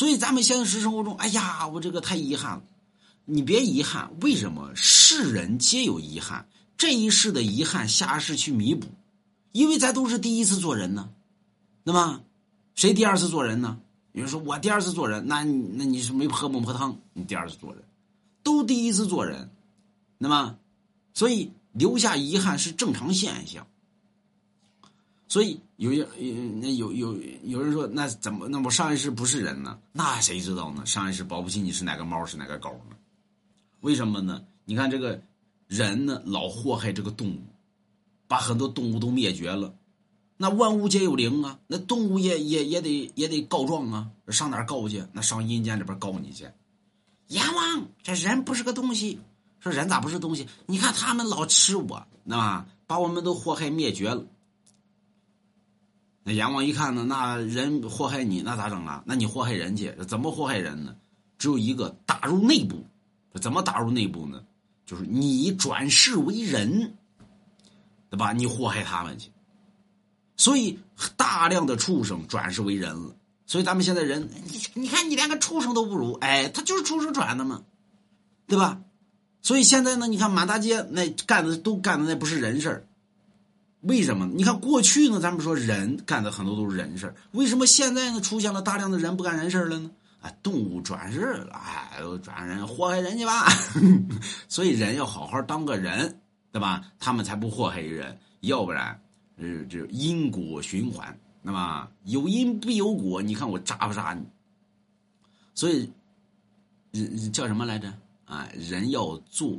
所以咱们现实生活中，哎呀，我这个太遗憾了。你别遗憾，为什么？世人皆有遗憾，这一世的遗憾，下世去弥补。因为咱都是第一次做人呢，那么谁第二次做人呢？有人说我第二次做人，那那你是没喝孟婆汤，你第二次做人，都第一次做人，那么所以留下遗憾是正常现象。所以有有那有有有人说，那怎么那我上一世不是人呢？那谁知道呢？上一世保不齐你是哪个猫是哪个狗呢？为什么呢？你看这个人呢，老祸害这个动物，把很多动物都灭绝了。那万物皆有灵啊，那动物也也也得也得告状啊，上哪告去？那上阴间里边告你去。阎王，这人不是个东西，说人咋不是东西？你看他们老吃我，那？把我们都祸害灭绝了。阎王一看呢，那人祸害你，那咋整啊？那你祸害人去，怎么祸害人呢？只有一个，打入内部。怎么打入内部呢？就是你转世为人，对吧？你祸害他们去，所以大量的畜生转世为人了。所以咱们现在人，你你看你连个畜生都不如，哎，他就是畜生转的嘛，对吧？所以现在呢，你看满大街那干的都干的那不是人事儿。为什么？你看过去呢，咱们说人干的很多都是人事，为什么现在呢出现了大量的人不干人事了呢？啊，动物转世了，哎，转人祸害人家吧，所以人要好好当个人，对吧？他们才不祸害人，要不然，呃，这因果循环，那么有因必有果，你看我扎不扎你？所以，人叫什么来着？啊，人要做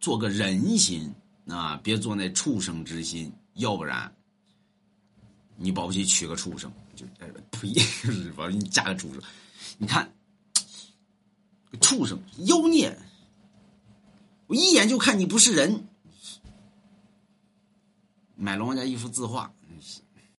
做个人心啊，别做那畜生之心。要不然，你保不齐娶个畜生，就呸，保不齐你嫁个畜生。你看，畜生妖孽，我一眼就看你不是人。买龙王家一幅字画。